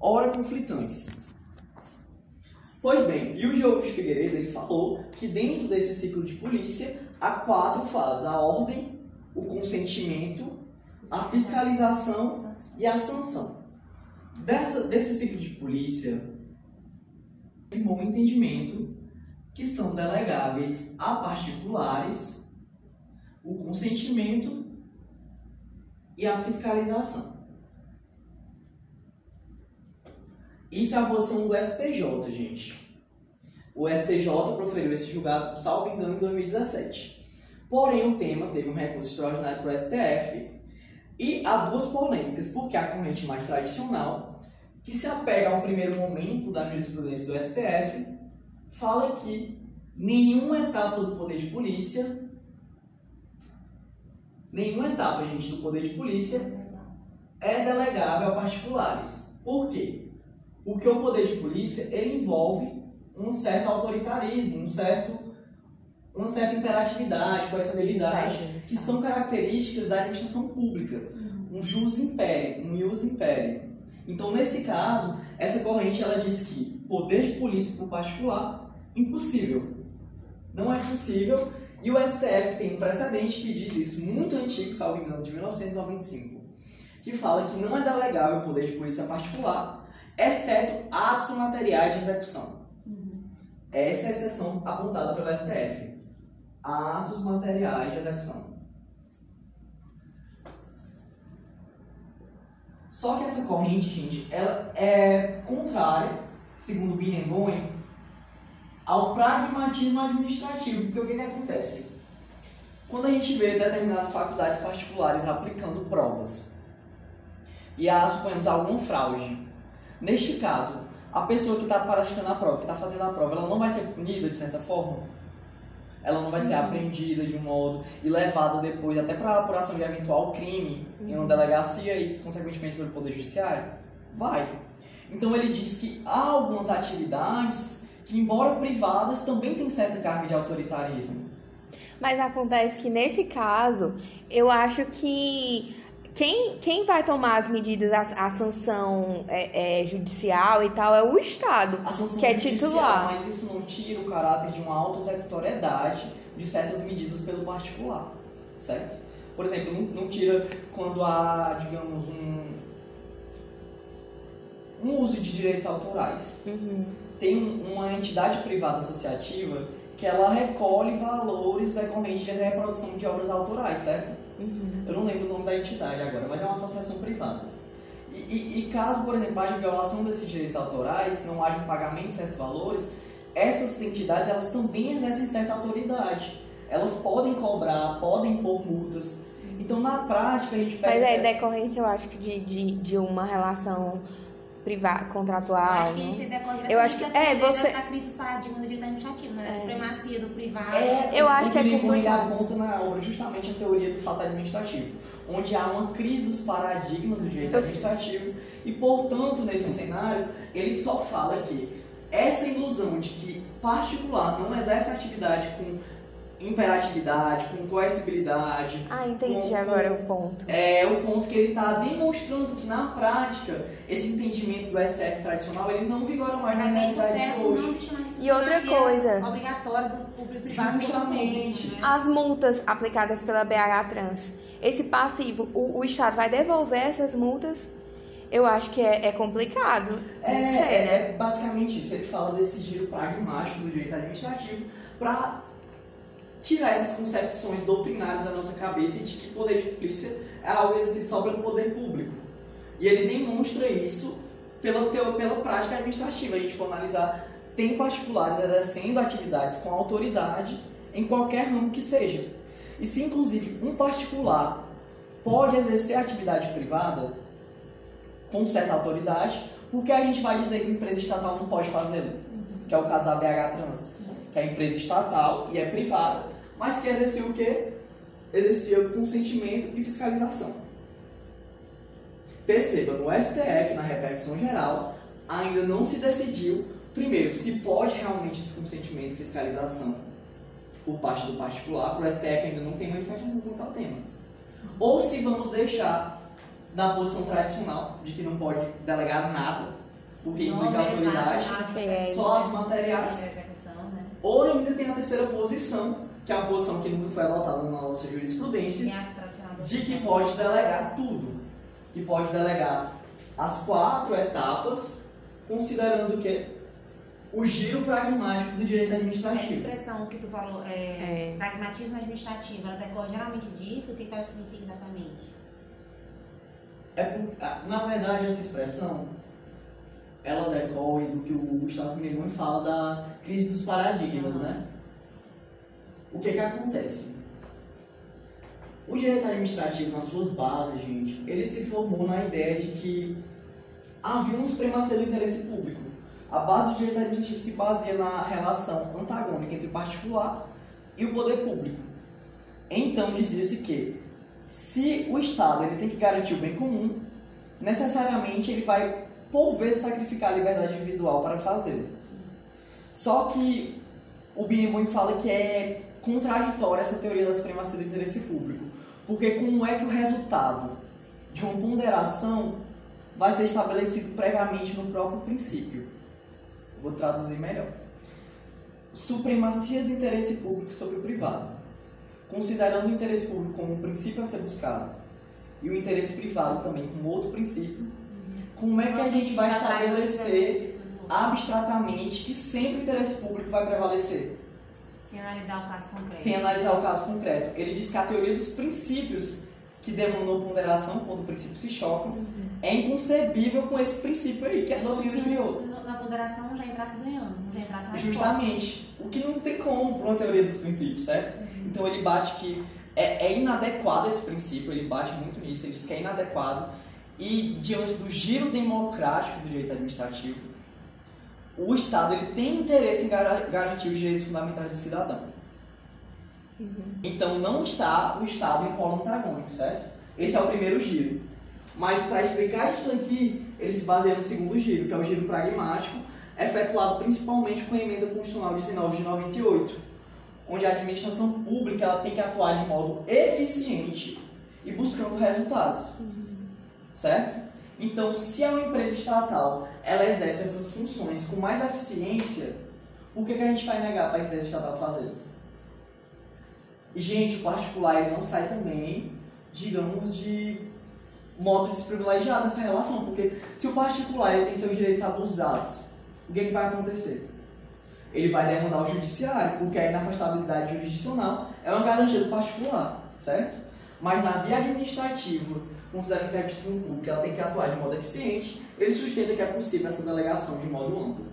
ora conflitantes. Pois bem, e o Diogo Figueiredo ele falou que dentro desse ciclo de polícia há quatro fases: a ordem, o consentimento, a fiscalização e a sanção. Dessa, desse ciclo de polícia, tem bom entendimento que são delegáveis a particulares o consentimento e a fiscalização. Isso é a posição do STJ, gente. O STJ proferiu esse julgado, salvo engano, em 2017. Porém, o tema teve um recurso extraordinário para o STF e há duas polêmicas, porque a corrente mais tradicional, que se apega ao primeiro momento da jurisprudência do STF, fala que nenhuma etapa do poder de polícia nenhuma etapa, gente, do poder de polícia é delegável a particulares. Por quê? Porque o poder de polícia ele envolve um certo autoritarismo, um certo, uma certa imperatividade, coercibilidade, que são características da administração pública. Uhum. Um jus império, um ius império. Então, nesse caso, essa corrente ela diz que poder de polícia para o particular, impossível. Não é possível e o STF tem um precedente que diz isso, muito antigo, salvo engano, de 1995, que fala que não é delegável o poder de polícia particular, exceto atos materiais de execução. Uhum. Essa é a exceção apontada pelo STF. Atos materiais de execução. Só que essa corrente, gente, ela é contrária, segundo Binnengoen, ao pragmatismo administrativo. Porque o que, que acontece? Quando a gente vê determinadas faculdades particulares aplicando provas e há, suponhamos, algum fraude, neste caso, a pessoa que está praticando a prova, que está fazendo a prova, ela não vai ser punida de certa forma? Ela não vai ser uhum. apreendida de um modo e levada depois até para a apuração de eventual crime em uma uhum. delegacia e, consequentemente, pelo Poder Judiciário? Vai. Então ele diz que há algumas atividades que, embora privadas, também têm certa carga de autoritarismo. Mas acontece que nesse caso, eu acho que quem, quem vai tomar as medidas, a, a sanção é, é, judicial e tal, é o Estado, que é titular. Mas isso não tira o caráter de uma auto-executoriedade de certas medidas pelo particular, certo? Por exemplo, não, não tira quando há, digamos, um, um uso de direitos autorais. Uhum tem uma entidade privada associativa que ela recolhe valores decorrentes da reprodução de obras autorais, certo? Uhum. Eu não lembro o nome da entidade agora, mas é uma associação privada. E, e, e caso, por exemplo, haja violação desses direitos autorais, não haja um pagamento de certos valores, essas entidades elas também exercem certa autoridade. Elas podem cobrar, podem impor multas. Então, na prática, a gente percebe... Mas é decorrência, eu acho que de, de, de uma relação privado, contratual. Eu acho que isso Eu acho que é você a crise dos paradigmas do direito administrativo, né? A é. supremacia do privado. É, eu acho que é complicado. aponta na obra justamente a teoria do fato administrativo, onde há uma crise dos paradigmas do direito administrativo e, portanto, nesse cenário, ele só fala que essa ilusão de que particular não exerce atividade com imperatividade, com coercibilidade. Ah, entendi com, agora com, o ponto. É o ponto que ele está demonstrando que na prática esse entendimento do STF tradicional ele não vigora mais na realidade de hoje. e outra coisa, obrigatório do público privado. Justamente. Né? As multas aplicadas pela BH Trans, esse passivo, o, o Estado vai devolver essas multas? Eu acho que é, é complicado. É, sei, é, né? é basicamente isso. Ele fala desse giro pragmático do direito administrativo para tirar essas concepções doutrinárias da nossa cabeça de que poder de polícia é algo exercido só pelo poder público. E ele demonstra isso pela, teo, pela prática administrativa. A gente for analisar, tem particulares exercendo atividades com autoridade em qualquer ramo que seja. E se, inclusive, um particular pode exercer atividade privada com certa autoridade, porque a gente vai dizer que a empresa estatal não pode fazê-lo? Que é o caso da BH Trans que é empresa estatal e é privada, mas que exercia o quê? Exercia consentimento e fiscalização. Perceba, no STF, na repercussão geral, ainda não se decidiu, primeiro, se pode realmente esse consentimento e fiscalização por parte do particular, para o STF ainda não tem manifestação quanto ao tema. Ou se vamos deixar na posição tradicional, de que não pode delegar nada, porque implica autoridade, só as materiais, execução, né? ou ainda tem a terceira posição, que é uma posição que nunca foi adotada na nossa jurisprudência, de que pode delegar tudo. Que pode delegar as quatro etapas, considerando que o giro pragmático do direito Essa administrativo. expressão que tu falou, é, É. pragmatismo administrativo, ela decorre geralmente disso? O que, ela significa exatamente? É por- ah, na verdade, essa expressão ela decorre do que o Gustavo Minemon fala da crise dos paradigmas, Uhum. né? O que que acontece? O direito administrativo, nas suas bases, gente, ele se formou na ideia de que havia uma supremacia do interesse público. A base do direito administrativo se baseia na relação antagônica entre o particular e o poder público. Então, dizia-se que se o Estado ele tem que garantir o bem comum, necessariamente ele vai, por vezes, sacrificar a liberdade individual para fazê-lo. Só que o Binimon fala que é contraditória essa teoria da supremacia do interesse público, porque como é que o resultado de uma ponderação vai ser estabelecido previamente no próprio princípio? Vou traduzir melhor. Supremacia do interesse público sobre o privado. Considerando o interesse público como um princípio a ser buscado e o interesse privado também como outro princípio, como é que a gente vai estabelecer abstratamente que sempre o interesse público vai prevalecer, Sem analisar o caso concreto. sem analisar o caso concreto? Ele diz que a teoria dos princípios que demandou ponderação quando princípios se chocam é inconcebível com esse princípio aí que a doutrina Se criou. na ponderação já entrasse ganhando, já entrasse mais Justamente. O que não tem como para uma teoria dos princípios, certo? Então ele bate que é, é inadequado esse princípio, ele bate muito nisso, ele diz que é inadequado e diante do giro democrático do direito administrativo, o Estado ele tem interesse em gar- garantir os direitos fundamentais do cidadão. Então não está o Estado em polo antagônico, certo? Esse é o primeiro giro. Mas para explicar isso aqui, ele se baseia no segundo giro, que é o giro pragmático, efetuado principalmente com a emenda constitucional 19 de 98, onde a administração pública ela tem que atuar de modo eficiente e buscando resultados. Certo? Então, se é uma empresa estatal, ela exerce essas funções com mais eficiência, por que, que a gente vai negar para a empresa estatal fazer? Gente, o particular não sai também, digamos, de modo desprivilegiado nessa relação, porque se o particular ele tem seus direitos abusados, o que, que vai acontecer? Ele vai demandar o judiciário, porque a inafastabilidade jurisdicional é uma garantia do particular, certo? Mas na via administrativa, considerando que a administração pública ela tem que atuar de modo eficiente, ele sustenta que é possível essa delegação de modo amplo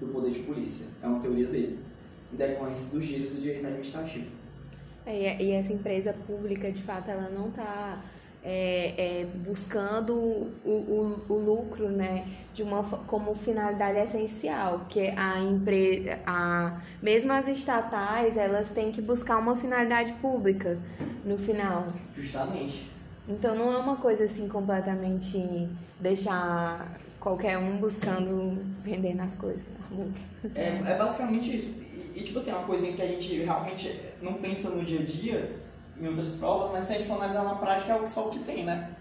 do poder de polícia. É uma teoria dele, em decorrência dos giros do direito administrativo. É, e essa empresa pública, de fato, ela não está buscando o, o, o lucro, né, de uma, como finalidade essencial, porque a empresa, a, mesmo as estatais, elas têm que buscar uma finalidade pública no final. Justamente. Então não é uma coisa assim completamente deixar qualquer um buscando vender nas coisas. É, é basicamente isso. E, e, tipo assim, é uma coisinha que a gente realmente não pensa no dia a dia, em outras provas, mas se a gente for analisar na prática, é só o que tem, né?